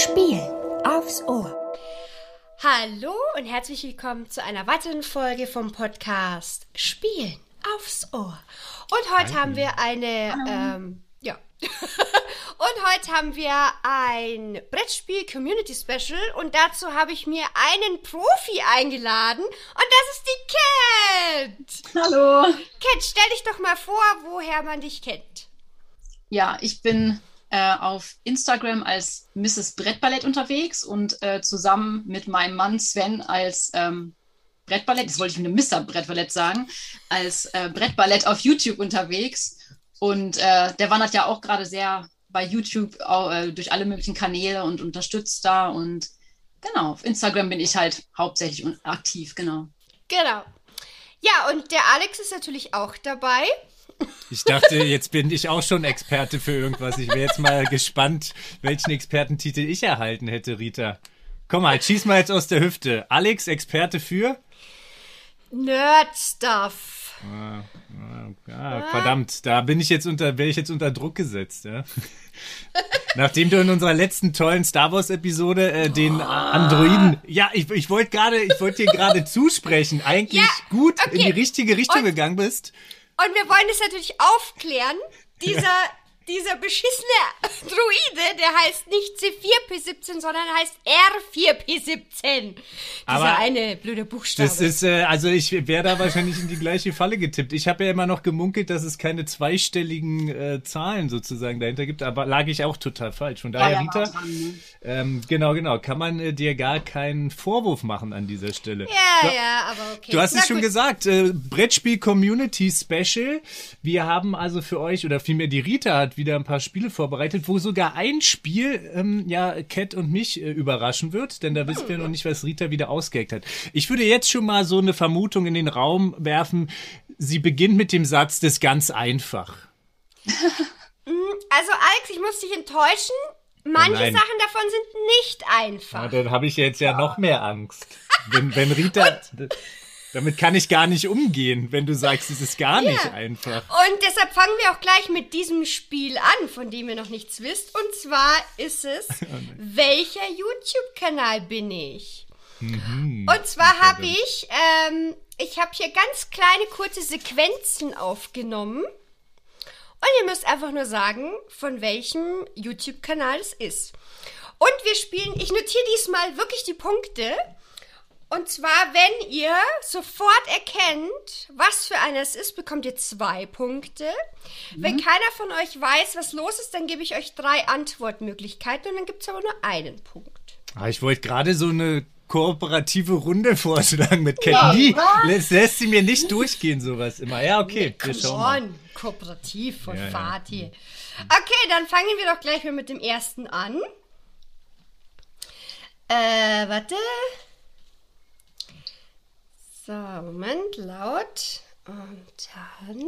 Spielen aufs Ohr. Hallo und herzlich willkommen zu einer weiteren Folge vom Podcast Spielen aufs Ohr. Und heute haben wir eine, ähm, ja. und heute haben wir ein Brettspiel Community Special und dazu habe ich mir einen Profi eingeladen und das ist die Cat. Hallo. Cat, stell dich doch mal vor, woher man dich kennt. Ja, ich bin äh, auf Instagram als Mrs. Brettballett unterwegs und äh, zusammen mit meinem Mann Sven als ähm, Brettballett, das wollte ich mit einem Mr. Brettballett sagen, als äh, Brettballett auf YouTube unterwegs. Und äh, der wandert ja auch gerade sehr bei YouTube auch, äh, durch alle möglichen Kanäle und unterstützt da. Und genau, auf Instagram bin ich halt hauptsächlich aktiv, genau. Genau. Ja, und der Alex ist natürlich auch dabei. Ich dachte, jetzt bin ich auch schon Experte für irgendwas. Ich wäre jetzt mal gespannt, welchen Expertentitel ich erhalten hätte, Rita. Komm mal, schieß mal jetzt aus der Hüfte. Alex, Experte für? Nerd-Stuff. Ah, ah, ah, verdammt, da bin ich jetzt unter, wäre ich jetzt unter Druck gesetzt, ja. Nachdem du in unserer letzten tollen Star Wars Episode äh, den oh. Androiden, ja, ich, ich wollte gerade, ich wollte dir gerade zusprechen, eigentlich ja, gut okay. in die richtige Richtung Und gegangen bist. Und wir wollen es natürlich aufklären. Dieser dieser beschissene Druide, der heißt nicht C4P17, sondern heißt R4P17. Dieser Aber eine blöde Buchstabe. Das ist, äh, also ich wäre da wahrscheinlich in die gleiche Falle getippt. Ich habe ja immer noch gemunkelt, dass es keine zweistelligen äh, Zahlen sozusagen dahinter gibt, aber lag ich auch total falsch. Von daher, ja, Rita, dran, ne? ähm, genau, genau, kann man äh, dir gar keinen Vorwurf machen an dieser Stelle. Ja, du, ja, aber okay. Du hast Na es schon gut. gesagt, äh, Brettspiel Community Special. Wir haben also für euch, oder vielmehr die Rita hat wieder ein paar Spiele vorbereitet, wo sogar ein Spiel ähm, ja Cat und mich äh, überraschen wird, denn da wissen wir noch nicht, was Rita wieder ausgeheckt hat. Ich würde jetzt schon mal so eine Vermutung in den Raum werfen. Sie beginnt mit dem Satz, das ist ganz einfach. Also Alex, ich muss dich enttäuschen. Manche oh Sachen davon sind nicht einfach. Ja, dann habe ich jetzt ja noch mehr Angst. Wenn, wenn Rita. Damit kann ich gar nicht umgehen, wenn du sagst, es ist gar yeah. nicht einfach. Und deshalb fangen wir auch gleich mit diesem Spiel an, von dem ihr noch nichts wisst. Und zwar ist es, oh welcher YouTube-Kanal bin ich? Mhm. Und zwar habe ich, ähm, ich habe hier ganz kleine kurze Sequenzen aufgenommen. Und ihr müsst einfach nur sagen, von welchem YouTube-Kanal es ist. Und wir spielen, ich notiere diesmal wirklich die Punkte. Und zwar, wenn ihr sofort erkennt, was für einer es ist, bekommt ihr zwei Punkte. Mhm. Wenn keiner von euch weiß, was los ist, dann gebe ich euch drei Antwortmöglichkeiten und dann gibt es aber nur einen Punkt. Ah, ich wollte gerade so eine kooperative Runde vorschlagen mit Cat. Ja, lässt, lässt sie mir nicht durchgehen, sowas immer. Ja, okay. Nee, wir schauen mal. Kooperativ von ja, Fatih. Ja. Okay, dann fangen wir doch gleich mal mit dem ersten an. Äh, warte. So, Moment, laut. Und dann.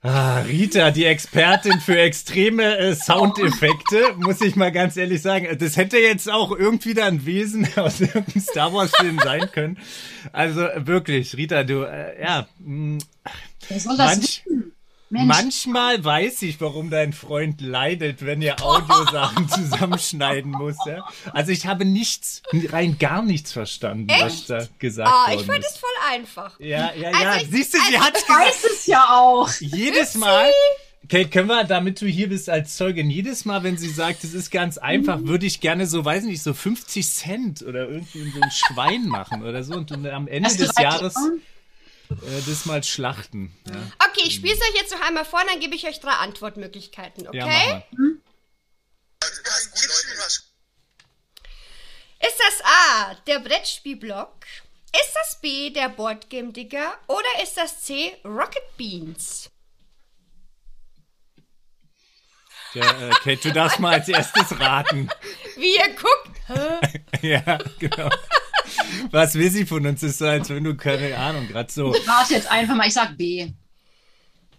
Ah, Rita, die Expertin für extreme äh, Soundeffekte, muss ich mal ganz ehrlich sagen. Das hätte jetzt auch irgendwie da ein Wesen aus irgendeinem Star Wars Film sein können. Also wirklich, Rita, du, äh, ja. Mh, Wer soll das manch, wissen? Mensch. Manchmal weiß ich, warum dein Freund leidet, wenn ihr Audiosachen zusammenschneiden muss. Ja? Also ich habe nichts, rein gar nichts verstanden, Echt? was da gesagt oh, worden ich fand es voll einfach. Ja, ja, ja. Also Siehst du, sie also hat ich weiß es ja auch. Jedes Mal. Kate, können wir, damit du hier bist als Zeugin, jedes Mal, wenn sie sagt, es ist ganz einfach, mhm. würde ich gerne so, weiß nicht, so 50 Cent oder irgendwie so ein Schwein machen oder so und am Ende des Jahres. An? Äh, das mal schlachten. Ja. Okay, ich spiele es euch jetzt noch einmal vor, dann gebe ich euch drei Antwortmöglichkeiten, okay? Ja, hm? Ist das A, der Brettspielblock? Ist das B, der Boardgame Digger? Oder ist das C, Rocket Beans? Ja, äh, Kate, du darfst mal als erstes raten. Wie ihr guckt. ja, genau. Was will sie von uns? Das ist so, als wenn du keine Ahnung, gerade so. Ich warte jetzt einfach mal, ich sag B.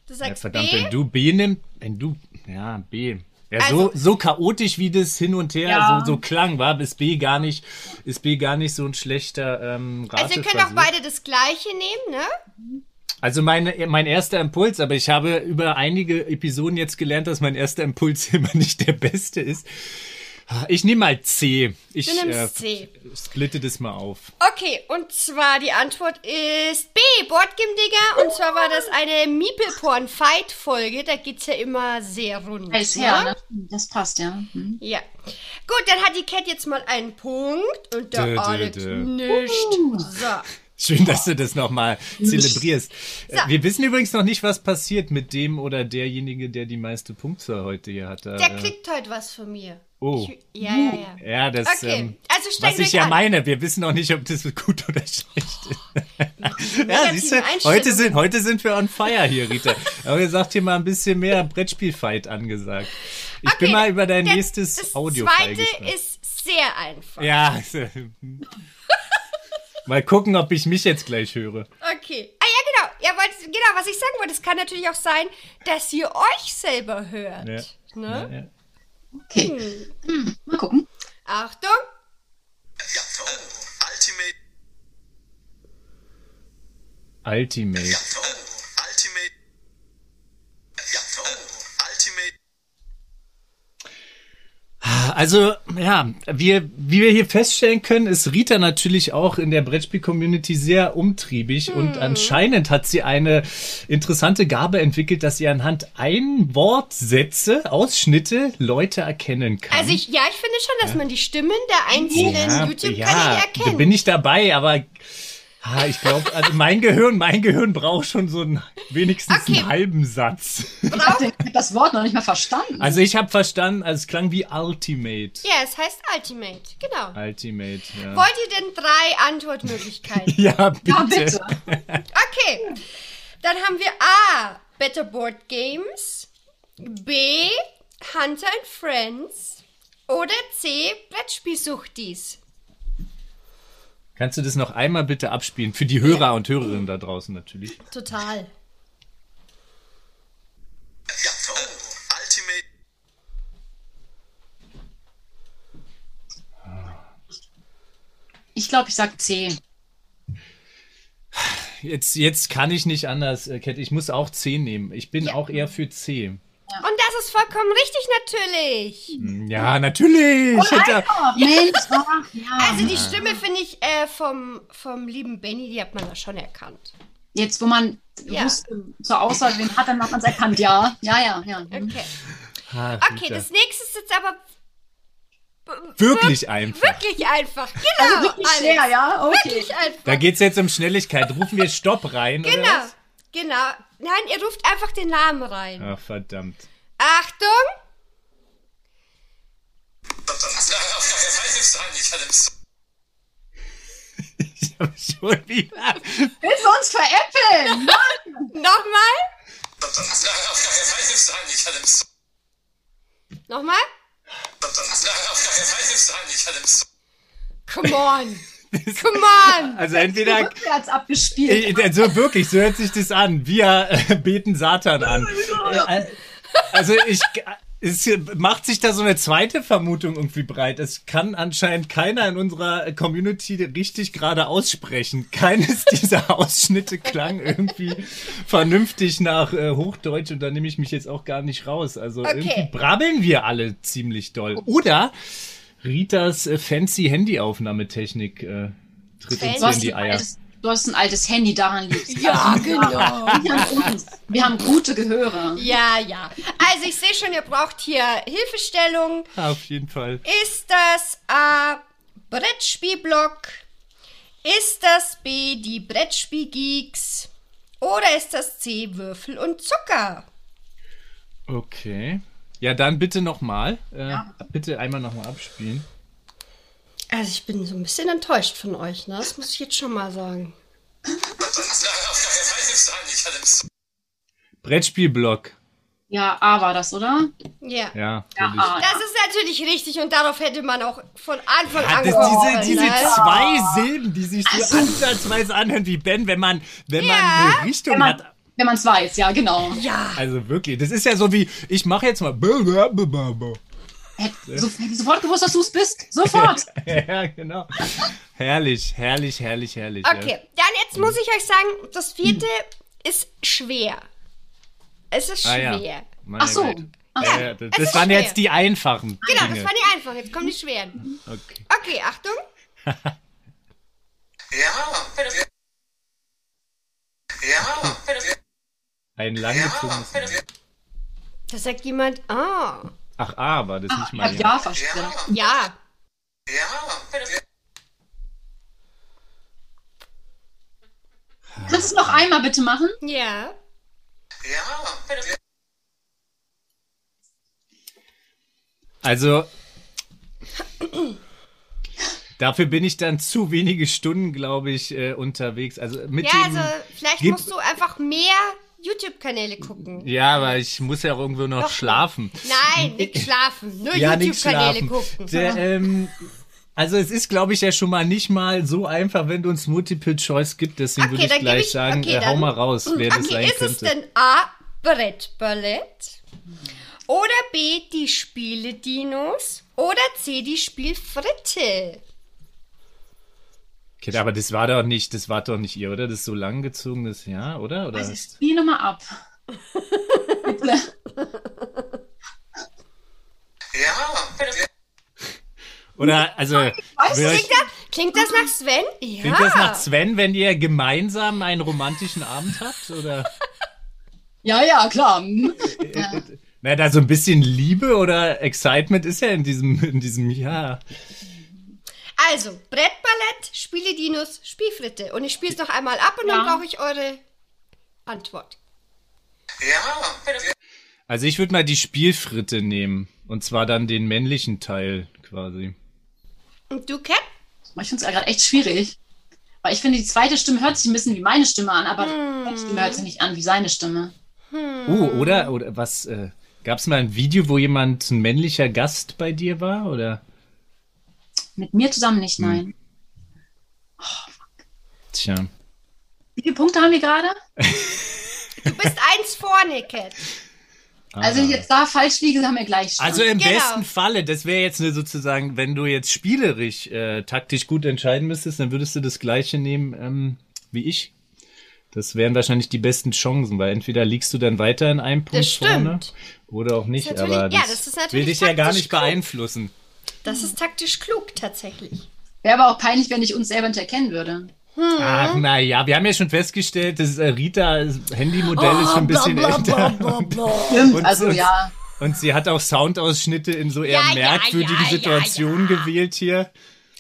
Du sagst ja, verdammt, B? wenn du B nimmst, wenn du, ja, B. Ja, also, so, so chaotisch wie das hin und her ja. so, so klang, war bis B gar nicht, ist B gar nicht so ein schlechter ähm, Also ihr könnt auch beide das gleiche nehmen, ne? Also meine, mein erster Impuls, aber ich habe über einige Episoden jetzt gelernt, dass mein erster Impuls immer nicht der beste ist. Ich nehme mal C. Ich Du nimmst äh, C. splitte das mal auf. Okay, und zwar die Antwort ist B, Boardgame Digger. Und zwar war das eine Meeple-Porn-Fight-Folge. Da geht's ja immer sehr rund. Ne? her, ne? Das passt, ja. Hm. Ja. Gut, dann hat die Cat jetzt mal einen Punkt und der Alex dö. nicht. So. Schön, dass du das nochmal zelebrierst. Äh, Wir wissen übrigens noch nicht, was passiert mit dem oder derjenige, der die meiste Punkte heute hier hat. Der Äh, kriegt heute was von mir. Oh. Ich, ja, ja, ja. Ja, das, Okay, ähm, also was ich ja an. meine, wir wissen noch nicht, ob das gut oder schlecht ist. ja, siehst du, heute sind, heute sind wir on fire hier, Rita. Aber ihr sagt hier mal ein bisschen mehr Brettspielfight angesagt. Ich bin Okay, mal über dein der- nächstes Das Audio-File zweite gespannt. ist sehr einfach. Ja, also, mal gucken, ob ich mich jetzt gleich höre. Okay. Ah ja, genau. Ja, wollt, genau, was ich sagen wollte, es kann natürlich auch sein, dass ihr euch selber hört. Ja. Ne? Ja, ja. Okay. Hm, mal gucken. Achtung. Ultimate. Ultimate. Ultimate. Oh, Ultimate. Also, ja, wir, wie wir hier feststellen können, ist Rita natürlich auch in der Brettspiel-Community sehr umtriebig Hm. und anscheinend hat sie eine interessante Gabe entwickelt, dass sie anhand ein Wortsätze, Ausschnitte Leute erkennen kann. Also ich, ja, ich finde schon, dass man die Stimmen der einzelnen ja, YouTube-Kanäle ja, da erkennt. bin ich dabei, aber ah, ich glaube, also mein Gehirn, mein Gehirn braucht schon so einen, wenigstens Okay. einen halben Satz. Ich habe das Wort noch nicht mal verstanden. Also ich habe verstanden, also es klang wie Ultimate. ja, es heißt Ultimate. Genau. Ultimate, ja. Wollt ihr denn drei Antwortmöglichkeiten? Ja, bitte. ja, bitte. Okay. Dann haben wir A. Better Board Games. B. Hunter and Friends. Oder C. Brettspielsuchtis. Kannst du das noch einmal bitte abspielen? Für die Hörer und Hörerinnen da draußen natürlich. Total. Ich glaube, ich sag 10. Jetzt, jetzt kann ich nicht anders, äh, Kat. Ich muss auch 10 nehmen. Ich bin ja. auch eher für 10 das ist vollkommen richtig natürlich. Ja, natürlich. Oh, ja. Also die Stimme finde ich äh, vom, vom lieben Benny, die hat man da schon erkannt. Jetzt, wo man Ja. wusste, zur Auswahl, wen hat, dann hat man es erkannt. Ja, ja, ja. ja. Okay. Ah, Okay, das nächste ist jetzt aber Wirklich einfach. wirklich einfach. Genau. Also wirklich schwer, ja? Okay. Wirklich einfach. Da geht's jetzt um Schnelligkeit. Rufen wir Stopp rein, oder Genau. was? Genau. Nein, ihr ruft einfach den Namen rein. Ach, verdammt. Achtung. Ich habe schon wieder... Willst du uns veräppeln? Nochmal. Nochmal. Come on. Come on. Also entweder... Rückwärts abgespielt. Äh, Also wirklich, so hört sich das an. Wir äh, beten Satan an. Äh, also ich... Es macht sich da so eine zweite Vermutung irgendwie breit. Es kann anscheinend keiner in unserer Community richtig gerade aussprechen. Keines dieser Ausschnitte klang irgendwie vernünftig nach äh, Hochdeutsch und da nehme ich mich jetzt auch gar nicht raus. Also Okay. irgendwie brabbeln wir alle ziemlich doll. Oder Ritas äh, fancy Handyaufnahmetechnik äh, tritt uns Fancy. Du in die Eier. altes, du hast ein altes Handy, daran liegt Ja, genau. Wir haben, uns. wir haben gute Gehörer. Ja, ja. Also ich sehe schon, ihr braucht hier Hilfestellung. Auf jeden Fall. Ist das A. Brettspielblock? Ist das B. Die Brettspielgeeks? Oder ist das C. Würfel und Zucker? Okay. Ja, dann bitte nochmal. Äh, Bitte einmal nochmal abspielen. Also ich bin so ein bisschen enttäuscht von euch, ne? Das muss ich jetzt schon mal sagen. Brettspielblock. Ja, A war das, oder? Ja. Ja, Ja. A. Das ist natürlich richtig und darauf hätte man auch von Anfang Hat an gekommen, diese, diese ne? zwei Silben, die sich so ansatzweise anhören wie Ben, wenn man, wenn man Ja. eine Richtung Wenn man hat. wenn man es weiß, ja, genau. Ja. Also wirklich, das ist ja so wie, ich mache jetzt mal. Hätte so, sofort gewusst, dass du es bist. Sofort. Ja, genau. Herrlich, herrlich, herrlich, herrlich. Okay, dann jetzt muss ich euch sagen, das vierte ist schwer. Es ist Ah, schwer. ja. Meine Ach so. Ach, Ja, ja, das das waren schwer. jetzt die einfachen Genau, das waren die einfachen. Jetzt kommen die schweren. Okay. Okay, Achtung. Ja. Ja. Ein langgezogenes. Da sagt jemand, ah, Ach, A war das Ah, nicht ich hab mal. ja verstanden. ja. Ja. Kannst du es noch einmal bitte machen? Ja. Ja. Also, dafür bin ich dann zu wenige Stunden, glaube ich, äh, unterwegs. Also mit Ja, dem, also vielleicht musst du einfach mehr YouTube-Kanäle gucken. ja, aber ich muss ja auch irgendwo noch Doch. schlafen. Nein, nicht schlafen. Nur Ja, YouTube-Kanäle gucken. Der, ähm, also es ist, glaube ich, ja schon mal nicht mal so einfach, wenn du uns Multiple Choice gibt. Deswegen Okay, würde ich gleich ich- sagen, okay, äh, hau dann- mal raus, wer das Okay, sein ist könnte. es denn A, Brettballett? Oder B, die Spiele-Dinos? Oder C, die Spielfritte? Okay, aber das war doch nicht, das war doch nicht ihr, oder? Das ist so langgezogenes Jahr, oder? Oder? Also ich spiele nochmal ab. Bitte. Ja. Oder, also, will euch- Klingt das, klingt das nach Sven? Ja. klingt das nach Sven, wenn ihr gemeinsam einen romantischen Abend habt, oder? Ja, ja, klar. Hm. Ja. Na, da so ein bisschen Liebe oder Excitement ist ja in diesem, in diesem Jahr. Also, Brettballett, Spiele-Dinos, Spielfritte. Und ich spiele es noch einmal ab und dann Ja. brauche ich eure Antwort. Ja. Also ich würde mal die Spielfritte nehmen. Und zwar dann den männlichen Teil quasi. Und du, Cat? Ich finde es gerade echt schwierig. Weil ich finde, die zweite Stimme hört sich ein bisschen wie meine Stimme an, aber die Stimme hört sich nicht an wie seine Stimme. Oh, oder, oder was, äh, gab's mal ein Video, wo jemand ein männlicher Gast bei dir war, oder? Mit mir zusammen nicht, nein. Tja. Wie viele Punkte haben wir gerade? Du bist eins vorne, Cat. Also wenn ich jetzt da falsch liege, haben wir gleich. Stand. Also im Genau. besten Falle, das wäre jetzt ne, sozusagen, wenn du jetzt spielerisch äh, taktisch gut entscheiden müsstest, dann würdest du das gleiche nehmen ähm, wie ich. Das wären wahrscheinlich die besten Chancen, weil entweder liegst du dann weiter in einem Punkt Das vorne oder auch nicht. Das aber ja, das, das ist natürlich will dich ja gar nicht klug. beeinflussen. Das ist taktisch klug, tatsächlich. Wäre aber auch peinlich, wenn ich uns selber nicht erkennen würde. Ach, na ja, wir haben ja schon festgestellt, dass äh, Ritas Handymodell ist schon ein bisschen älter. Stimmt, Und- also und- ja. Und sie hat auch Soundausschnitte in so eher Ja, ja, merkwürdigen ja, ja, Situationen gewählt hier.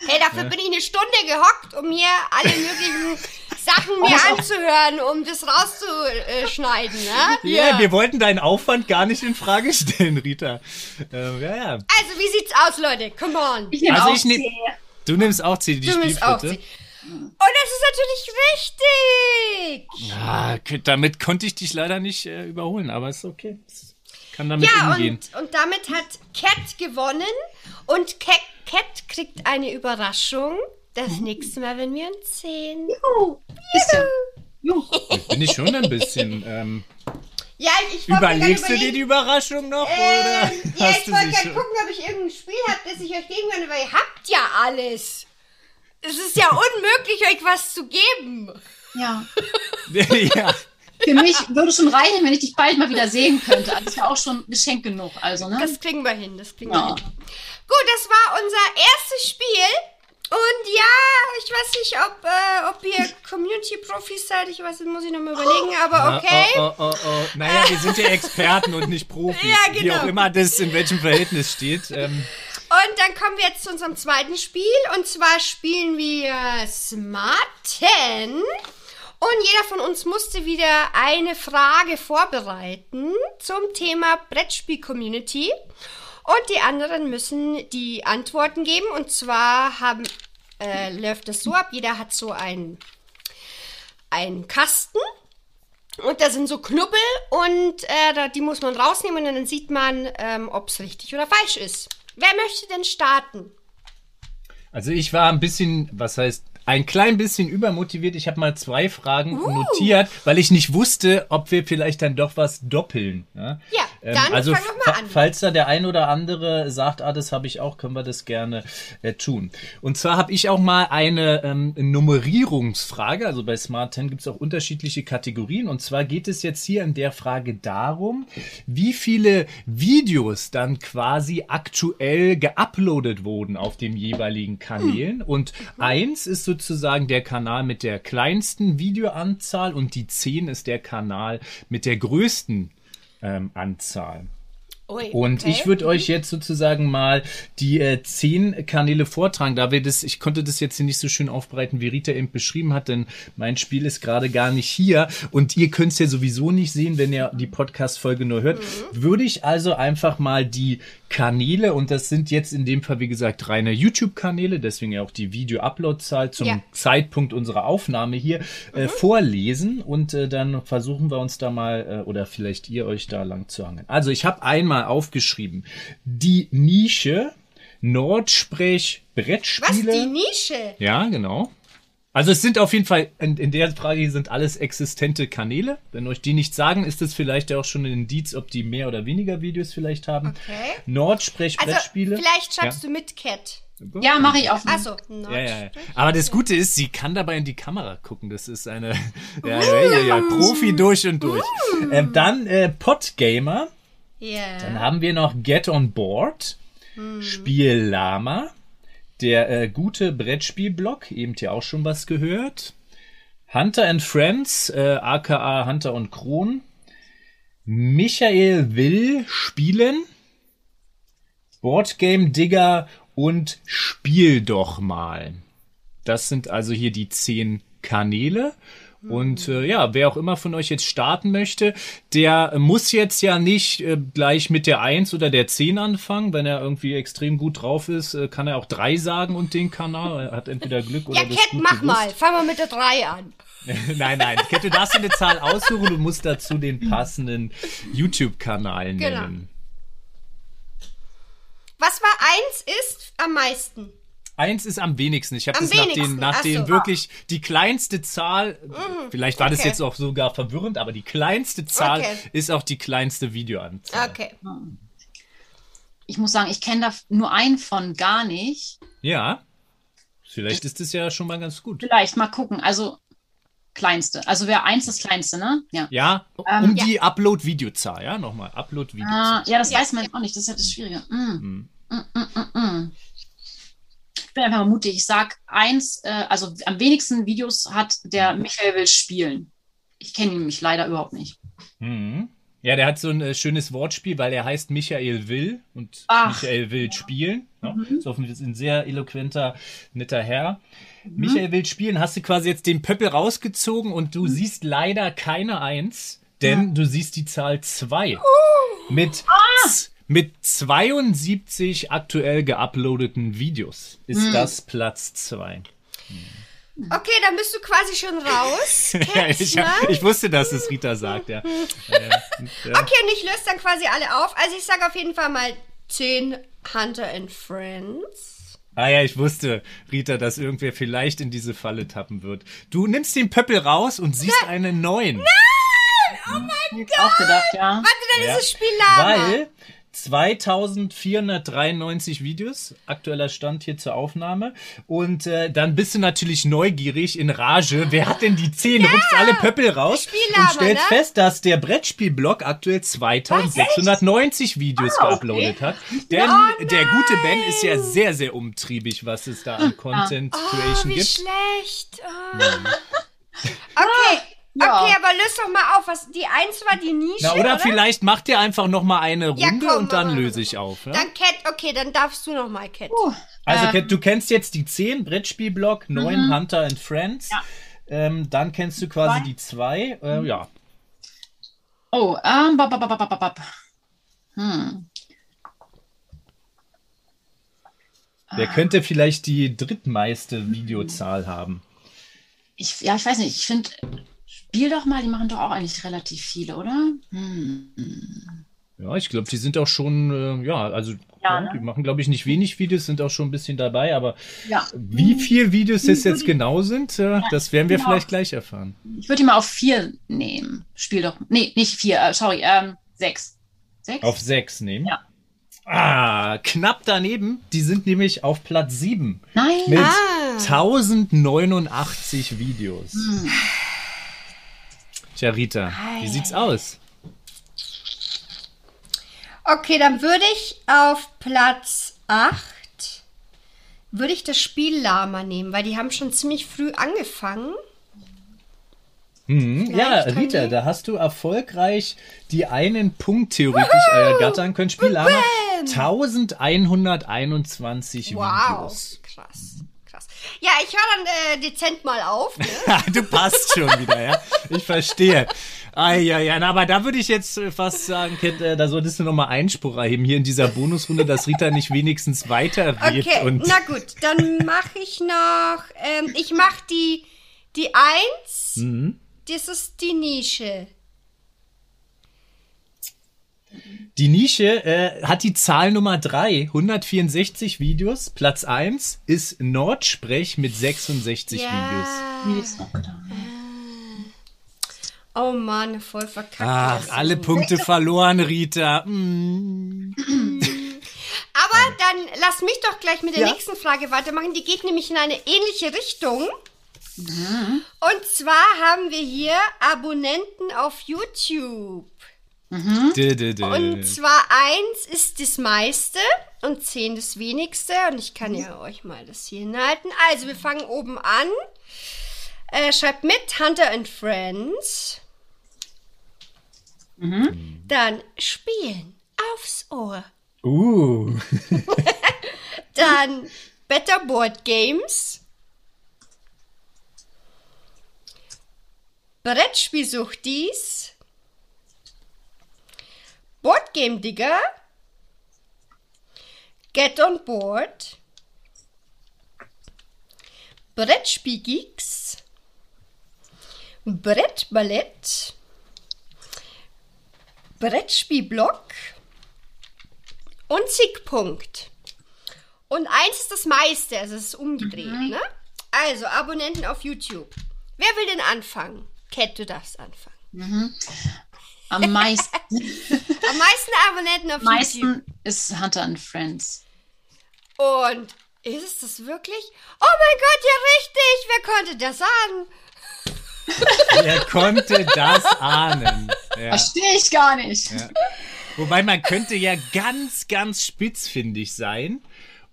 Hey, dafür bin ich eine Stunde gehockt, um mir alle möglichen Sachen mir anzuhören, um das rauszuschneiden, ne? Ja, wir wollten deinen Aufwand gar nicht in Frage stellen, Rita. Ähm, ja, ja. Also, wie sieht's aus, Leute? Come on. Ich nehme Also auch ich nehm- C. Du nimmst auch C, die Du nimmst auch. Und das ist natürlich richtig. Ja, k- damit konnte ich dich leider nicht äh, überholen, aber ist okay. Kann damit Ja, umgehen. und, und damit hat Cat gewonnen. Und Cat, Cat kriegt eine Überraschung. Das Mhm. nächste Mal, wenn wir uns sehen. Juhu. Bisschen. Juhu. Bin ich schon ein bisschen. Ähm, Ja, ich, ich überlegst du dir die Überraschung noch? Ähm, oder ja, hast ich wollte schon? gucken, ob ich irgendein Spiel habe, das ich euch geben kann, weil ihr habt ja alles. Es ist ja unmöglich, euch was zu geben. Ja. ja. Für mich würde schon reichen, wenn ich dich bald mal wieder sehen könnte. Also Das wäre auch schon Geschenk genug. Also, ne? Das kriegen wir hin, das kriegen Ja. wir hin. Gut, das war unser erstes Spiel. Und ja, ich weiß nicht, ob, äh, ob ihr Community-Profis seid. Ich weiß, das muss ich noch mal überlegen, aber okay. Oh, oh, oh, oh. Naja, wir sind ja Experten und nicht Profis. Ja, Wie genau. auch immer das in welchem Verhältnis steht. Ähm, Und dann kommen wir jetzt zu unserem zweiten Spiel. Und zwar spielen wir Smarten. Und jeder von uns musste wieder eine Frage vorbereiten zum Thema Brettspiel-Community. Und die anderen müssen die Antworten geben. Und zwar haben, äh, läuft es so ab, jeder hat so einen, einen Kasten. Und da sind so Knubbel und äh, da, die muss man rausnehmen und dann sieht man, ähm, ob es richtig oder falsch ist. Wer möchte denn starten? also ich war ein bisschen, was heißt ein klein bisschen übermotiviert. Ich habe mal zwei Fragen notiert, weil ich nicht wusste, ob wir vielleicht dann doch was doppeln. Ja, Ja, dann also fang mal an. falls da der ein oder andere sagt, ah, das habe ich auch, können wir das gerne äh, tun. Und zwar habe ich auch mal eine ähm, Nummerierungsfrage. Also bei Smart 10 gibt es auch unterschiedliche Kategorien. Und zwar geht es jetzt hier in der Frage darum, wie viele Videos dann quasi aktuell geuploadet wurden auf den jeweiligen Kanälen. Und eins ist sozusagen der Kanal mit der kleinsten Videoanzahl und die 10 ist der Kanal mit der größten ähm, Anzahl. Ui, Und okay. ich würde euch jetzt sozusagen mal die äh, zehn Kanäle vortragen. Da wir das, ich konnte das jetzt hier nicht so schön aufbereiten, wie Rita eben beschrieben hat, denn mein Spiel ist gerade gar nicht hier und ihr könnt es ja sowieso nicht sehen, wenn ihr die Podcast-Folge nur hört. Würde ich also einfach mal die Kanäle, und das sind jetzt in dem Fall, wie gesagt, reine YouTube-Kanäle, deswegen ja auch die Video-Upload-Zahl zum Ja. Zeitpunkt unserer Aufnahme hier äh, vorlesen und äh, dann versuchen wir uns da mal, äh, oder vielleicht ihr euch da lang zu hangeln. Also ich habe einmal aufgeschrieben, die Nische Nordsprech Was, Brettspiele. die Nische? Ja, genau. Also es sind auf jeden Fall, in, in der Frage hier sind alles existente Kanäle. Wenn euch die nicht sagen, ist es vielleicht auch schon ein Indiz, ob die mehr oder weniger Videos vielleicht haben. Okay. Nordsprech Also, Brettspiele. vielleicht schreibst du mit Cat. Ja, mache ich auch. Achso, Ja, ja, ja. Aber das Gute ist, sie kann dabei in die Kamera gucken. Das ist eine ja, ja, ja, ja, Profi durch und durch. Ähm, dann äh, Podgamer. Dann Ja. haben wir noch Get on Board. Spiel Lama. Der äh, gute Brettspielblog, eben hier auch schon was gehört. Hunter and Friends, äh, aka Hunter und Kron. Michael will spielen. Boardgame Digger und Spiel doch mal. Das sind also hier die zehn Kanäle. Und äh, ja, wer auch immer von euch jetzt starten möchte, der muss jetzt ja nicht äh, gleich mit der 1 oder der 10 anfangen. Wenn er irgendwie extrem gut drauf ist, äh, kann er auch 3 sagen und den Kanal. Er hat entweder Glück oder Ja, das Cat, mach gewusst. mal. Fangen wir mit der 3 an. nein, nein. Cat, du darfst eine Zahl aussuchen und musst dazu den passenden YouTube-Kanal Genau. nennen. Was war 1 ist am meisten? Eins ist am wenigsten. Ich habe das nach wenigsten, den, nach ach den so. Mhm. wirklich die kleinste Zahl. vielleicht war das okay. jetzt auch sogar verwirrend, aber die kleinste Zahl Okay. ist auch die kleinste Videoanzahl. Okay. Ich muss sagen, ich kenne da nur einen von gar nicht. Ja. Vielleicht ist es ja schon mal ganz gut. Vielleicht mal gucken. Also kleinste. Also wer eins das kleinste, ne? Ja. Ja, Ähm, um die Upload-Videozahl, ja, nochmal. Upload-Videozahl. Ah, ja, das weiß man auch nicht. Das ist ja das Schwierige. Mm. Mm, mm, mm, mm. Ich bin einfach mal mutig. Ich sag eins, äh, also am wenigsten Videos hat der Michael will spielen. Ich kenne ihn nämlich leider überhaupt nicht. Mhm. Ja, der hat so ein äh, schönes Wortspiel, weil er heißt Michael Will und Ach. Michael will spielen. Ja, Ist offensichtlich ein sehr eloquenter, netter Herr. Mhm. Michael will spielen, hast du quasi jetzt den Pöppel rausgezogen und Mhm. du siehst leider keine Eins, denn du siehst die Zahl zwei Oh. Mit, Ah. z- mit 72 aktuell geuploadeten Videos ist Mhm. das Platz zwei. Okay, dann bist du quasi schon raus. Ich, ne? ich wusste, dass es Rita sagt, ja. Okay, und ich löse dann quasi alle auf. Also ich sage auf jeden Fall mal 10 Hunter and Friends. Ah ja, ich wusste, Rita, dass irgendwer vielleicht in diese Falle tappen wird. Du nimmst den Pöppel raus und siehst einen neuen. Jetzt auch gedacht, ja. Warte, dann Ja, ist das Spiel Lama. Weil 2493 Videos, aktueller Stand hier zur Aufnahme. Und äh, dann bist du natürlich neugierig in Rage. Wer hat denn die 10? Rupst alle Pöppel raus und stellst ne? fest, dass der Brettspielblog aktuell 2690 Videos Ah, geuploadet hat. Denn der gute Ben ist ja sehr, sehr umtriebig, was es da an Content Oh, Creation wie gibt. schlecht. Oh. Okay, Ja. okay, aber löse doch mal auf. Was, die 1 war die Nische, Na, oder, oder? vielleicht macht ihr einfach noch mal eine Ja, Runde komm, und dann löse ich auf. Ja? Dann Cat, okay, dann darfst du noch mal Cat. Also, Ähm. Du kennst jetzt die 10, Brettspielblock, 9 Hunter and Friends. Ja. Ähm, dann kennst du quasi Zwei. die 2. Äh, ja. Oh, ähm, bap, bap, bap, bap. Hm. Wer könnte vielleicht die drittmeiste Videozahl haben? Ich, ja, ich weiß nicht. Ich finde, spiel doch mal, die machen doch auch eigentlich relativ viele, oder? Hm. Ja, ich glaube, die sind auch schon, äh, ja, also ja, ne? die machen, glaube ich, nicht wenig Videos, sind auch schon ein bisschen dabei, aber Ja. wie viel Videos es jetzt genau sind, äh, das werden wir genau. vielleicht gleich erfahren. Ich würde die mal auf vier nehmen. Spiel doch. Nee, nicht vier, äh, sorry, ähm, sechs. Sechs? Auf sechs nehmen. Ja. Ah, knapp daneben. Die sind nämlich auf Platz sieben Nein. mit Ah. 1089 Videos. Hm. Tja, Rita, wie sieht's aus? Okay, dann würde ich auf Platz 8 würde ich das Spiel Lama nehmen, weil die haben schon ziemlich früh angefangen. Mhm. Ja, Rita, da hast du erfolgreich die einen Punkt theoretisch ergattern können. Spiel aber 1121 Wow, Videos. krass, krass. Ja, ich höre dann äh, dezent mal auf. Ne? du passt schon wieder, ja. Ich verstehe. Ah, ja, ja, na, aber da würde ich jetzt äh, fast sagen, Kit, äh, da solltest du nochmal Einspruch erheben hier in dieser Bonusrunde, dass Rita nicht wenigstens weiterredet. Okay, und na gut, dann mache ich noch, ähm, ich mache die, die 1, Mhm. das ist die Nische. Die Nische äh, hat die Zahl Nummer 3, 164 Videos. Platz 1 ist Nordsprech mit 66 Videos. Nee, ist noch da. Oh Mann, voll verkackt. Ach, alle Punkte verloren, Rita. Mm. Aber dann lass mich doch gleich mit der Ja. nächsten Frage weitermachen. Die geht nämlich in eine ähnliche Richtung. Und zwar haben wir hier Abonnenten auf YouTube. Dö, dö, dö. Und zwar eins ist das meiste und zehn das wenigste. Und ich kann ja euch mal das hier hinhalten. Also wir fangen oben an. Äh, schreibt mit Hunter and Friends. Dann spielen aufs Ohr. Uh. Dann Better Board Games. Brettspielsuchtis. Board Game Digger. Get on Board. Brettspielgeeks. Brettballett. Brettspielblock. Und Siegpunkt. Und eins ist das meiste, also es ist umgedreht, ne? Also, Abonnenten auf YouTube. Wer will denn anfangen? Cat, du darfst anfangen. Am meisten, Am meisten Abonnenten auf YouTube. meisten ist Hunter and Friends. Und ist es das wirklich? Oh mein Gott, ja richtig! Wer konnte das ahnen? Wer konnte das ahnen? Ja. Verstehe ich gar nicht. Wobei man könnte ja ganz, ganz spitzfindig sein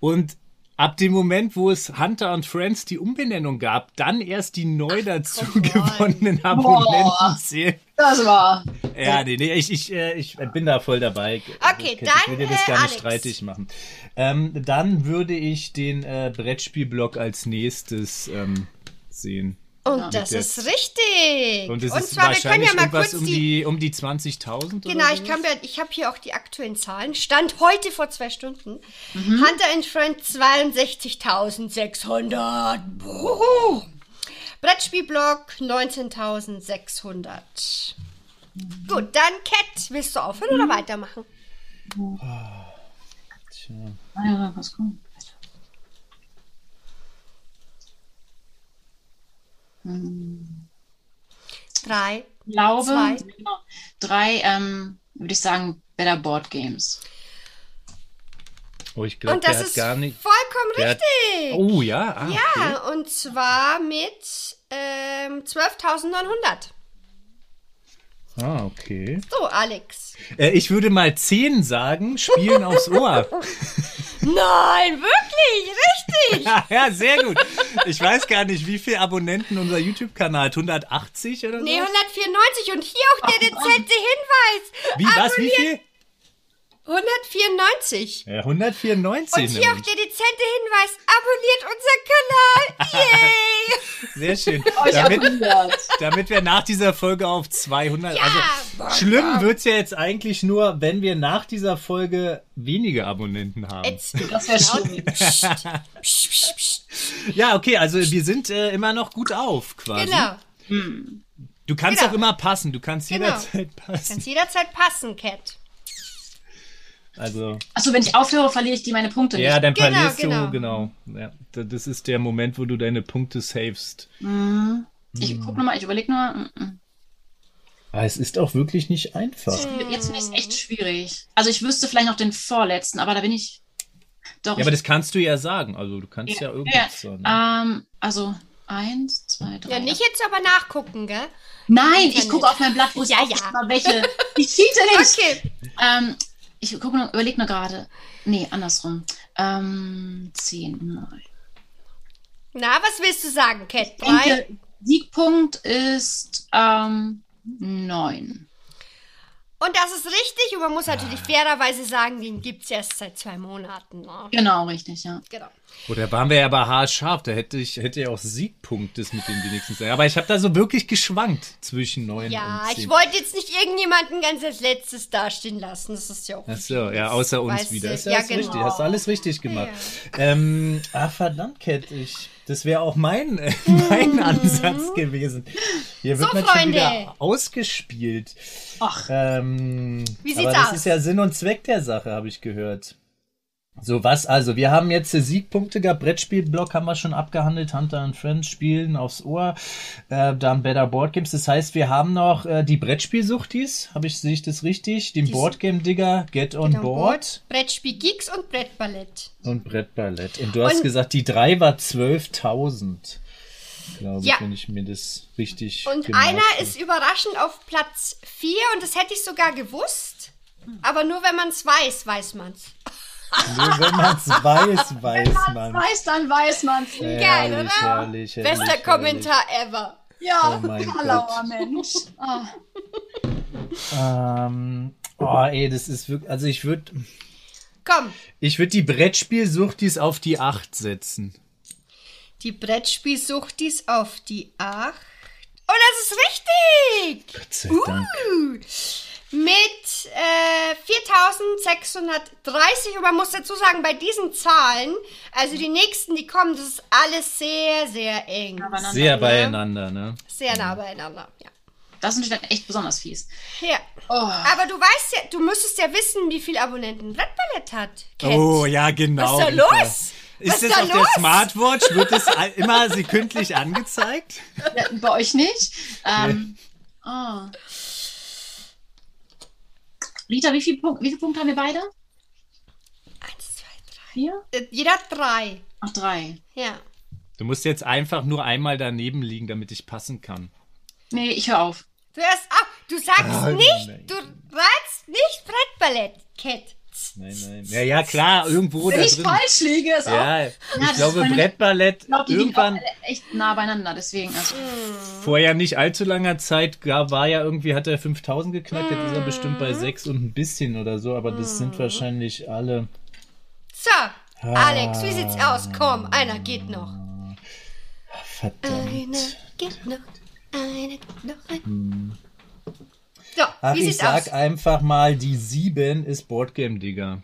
und ab dem Moment, wo es Hunter und Friends die Umbenennung gab, dann erst die neu dazu gewonnenen Abonnenten zählen. Das war. Ja, nee, nee, ich, ich, äh, ich bin da voll dabei. Okay, ich will dann, dir das äh, gar nicht Alex. streitig machen. Ähm, dann würde ich den äh, Brettspielblock als nächstes ähm, sehen. Und das der- ist richtig. Und es ist zwar, wir können ja mal kurz um die, die, um die 20.000 Genau, oder ich, so? kann mir, ich habe hier auch die aktuellen Zahlen. Stand heute vor zwei Stunden. Mhm. Hunter and Friend 62.600. Wuhu. Brettspielblock 19.600. Gut, dann Cat. Willst du aufhören Mhm. oder weitermachen? Tja. Ah ja, was kommt? Drei. Ich glaube, Zwei. genau, drei, ähm, würde ich sagen, Better Board Games. Oh, ich glaube, Und der das hat ist gar nicht. vollkommen der hat- richtig. Oh ja, ah, Ja, Okay. und zwar mit ähm, 12.900. Ah, okay. So, Alex. Äh, ich würde mal 10 sagen, spielen aufs Ohr. Nein, wirklich, richtig. ja, ja, sehr gut. Ich weiß gar nicht, wie viele Abonnenten unser YouTube-Kanal hat. 180 oder so? Nee, 194 und hier auch der dezente Hinweis. Wie, was, wie viel? 194. Ja, 194 Und hier auch der dezente Hinweis. Abonniert unseren Kanal. Yay. Sehr schön. Damit, damit wir nach dieser Folge auf 200, Ja, also schlimm wird's ja jetzt eigentlich nur, wenn wir nach dieser Folge wenige Abonnenten haben. Jetzt. Das wäre schlimm. Psst, psst, psst, psst. Ja, okay, also wir sind äh, immer noch gut auf quasi. Genau. Du kannst Genau. auch immer passen, du kannst Genau. jederzeit passen. Kannst jederzeit passen, Cat. Also, Achso, wenn ich aufhöre, verliere ich die meine Punkte ja, nicht. dann Genau, verlierst genau. du, genau. Ja, d- das ist der Moment, wo du deine Punkte savest. Mhm. Ich guck nochmal, ich überlege nur. mm, mm. Aber es ist auch wirklich nicht einfach. Jetzt finde ich es echt schwierig. Also ich wüsste vielleicht noch den vorletzten, aber da bin ich. Doch. Ja, aber das kannst du ja sagen. Also, du kannst ja, ja, irgendwas sagen. ne? ähm, also eins, zwei, drei. Ja, nicht jetzt aber nachgucken, gell? Nein, ich gucke auf mein Blatt, wo ich Ja, ja, ja. mal welche. Ich cheate nicht. Okay. Ähm, ich gucke nur, überlege nur gerade. Nee, andersrum. Ähm, zehn, neun. Na, was willst du sagen, Cat? Siegpunkt ist ähm, neun. Und das ist richtig. Und man muss natürlich fairerweise sagen, den gibt es erst seit zwei Monaten. Ne? Genau, richtig, ja. Genau. Oder waren wir ja aber haarscharf. Da hätte ich hätte ja auch Siegpunkte mit den wenigsten sein. Aber ich habe da so wirklich geschwankt zwischen neun Ja, und zehn. ich wollte jetzt nicht irgendjemanden ganz als letztes dastehen lassen. Das ist ja auch. Ach so, ja, außer uns wieder. du, Ist ja, ja, alles genau. richtig. Hast du alles richtig gemacht. Ähm, ah, verdammt, Cat, ich, das wäre auch mein, äh, mein Ansatz gewesen. Hier wird Mhm. So, man schon Freunde. wieder ausgespielt. Ach, Ähm, Wie aber sieht's das aus? ist ja Sinn und Zweck der Sache, habe ich gehört. So, was also? Wir haben jetzt Siegpunkte gehabt. Brettspielblock haben wir schon abgehandelt. Hunter and Friends spielen aufs Ohr. Äh, dann Better Board Games. Das heißt, wir haben noch äh, die Brettspielsuchtis. Habe ich, sehe ich das richtig? Den Die- Boardgame Digger, Get on, Get on Board. Board, Brettspiel Geeks und Brettballett. Und Brettballett. Und du hast Und- gesagt, die drei war 12.000. Glaube Ja. ich, wenn ich mir das richtig Und einer hab. ist überraschend auf Platz 4 und das hätte ich sogar gewusst. Aber nur wenn man es weiß, weiß man es. Nur wenn man es weiß, weiß man. weiß, dann weiß man's. Geil, Herrlich, oder? herrlich, herrlich, Bester herrlich. Kommentar ever. Ja, Oh Halauer Mensch. Ah. Ähm, oh, ey, das ist wirklich, also ich würde, Komm, ich würde die Brettspielsuchtis auf die 8 setzen. die Brettspielsuchtis auf die 8. Und das ist richtig! Gott sei Dank. Uh, mit äh, 4630 und man muss dazu sagen, bei diesen Zahlen, also die nächsten, die kommen, das ist alles sehr, sehr eng. Sehr beieinander, ne? Sehr nah beieinander, ja. Das ist natürlich dann echt besonders fies. Ja. Oh. Aber du weißt ja, du müsstest ja wissen, wie viel Abonnenten Brettballett hat. Cat. Oh, ja, genau. Was ist da los? Ist Was das da auf los? der Smartwatch? Wird es all- immer sekündlich angezeigt? Ja, bei euch nicht? Ähm, oh. Rita, wie viele Punkt, wie viel Punkte haben wir beide? Eins, zwei, drei. Vier? Äh, Jeder hat drei. Ach, drei. Ja. Du musst jetzt einfach nur einmal daneben liegen, damit ich passen kann. Nee, ich höre auf. Du hörst auf. Du sagst Ah, nicht, nein. du reizt nicht Brettballett, Cat. Nein, nein. Ja, ja, klar, irgendwo Wenn da ich drin. falsch liege, ist auch. Ja, ich glaube, meine- Brettballett auch irgendwann alle echt nah beieinander, deswegen. Also, vor ja nicht allzu langer Zeit gab, war ja irgendwie, hat er 5000 geknackt, jetzt ist er bestimmt bei 6 und ein bisschen oder so, aber das sind wahrscheinlich alle. So, Alex, wie sieht's aus? Komm, einer geht noch. Verdammt. Einer geht noch. Einer geht noch. Ein. So, Ach, wie ich sag aus? einfach mal, die 7 ist Boardgame Digger.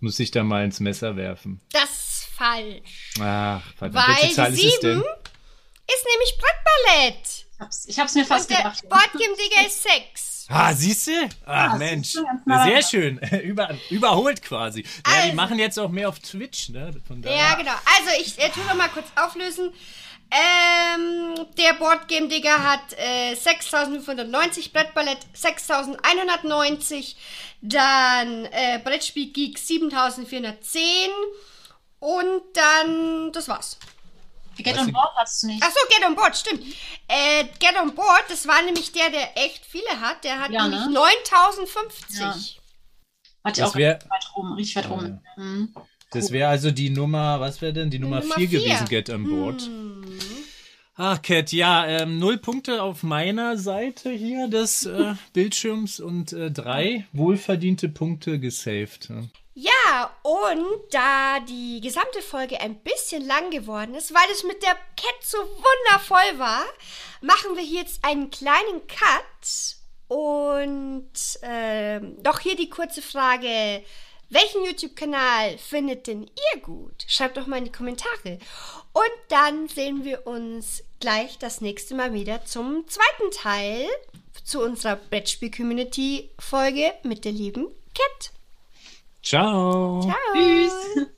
Muss ich da mal ins Messer werfen. Das ist falsch. Ach, verdammt. Weil Welche Zahl die ist es denn? 7 ist nämlich Brettballett. ich hab's, mir fast Und gedacht. Boardgame Digger ist 6. Ah, siehst du? Ach, das Mensch. Sehr schön. Über, überholt quasi. Ja, die Also. machen jetzt auch mehr auf Twitch, ne? Ja, genau. Also, ich äh, tu noch mal kurz auflösen. Ähm, der Boardgame Digger hat äh, 6590, Brettballett 6190, dann äh, Brettspiel Geek 7410 und dann, das war's. Get on Board hast du nicht. Ach so, Get on Board, stimmt. Äh, Get on Board, das war nämlich der, der echt viele hat. Der hat Ja, nämlich ne? 9050. Ja. Warte Das auch wär- richtig weit oben, richtig weit oben. Mhm. Das wäre also die Nummer, was wäre denn? Die Nummer Nummer 4 vier. gewesen, Get on Board. Ach, Cat, ja, ähm, null Punkte auf meiner Seite hier des äh, Bildschirms und äh, drei wohlverdiente Punkte gesaved. Ja. Ja, und da die gesamte Folge ein bisschen lang geworden ist, weil es mit der Cat so wundervoll war, machen wir hier jetzt einen kleinen Cut. Und ähm, doch hier die kurze Frage, Welchen YouTube-Kanal findet denn ihr gut? Schreibt doch mal in die Kommentare. Und dann sehen wir uns gleich das nächste Mal wieder zum zweiten Teil zu unserer Brettspiel-Community-Folge mit der lieben Cat. Ciao. Ciao. Tschüss.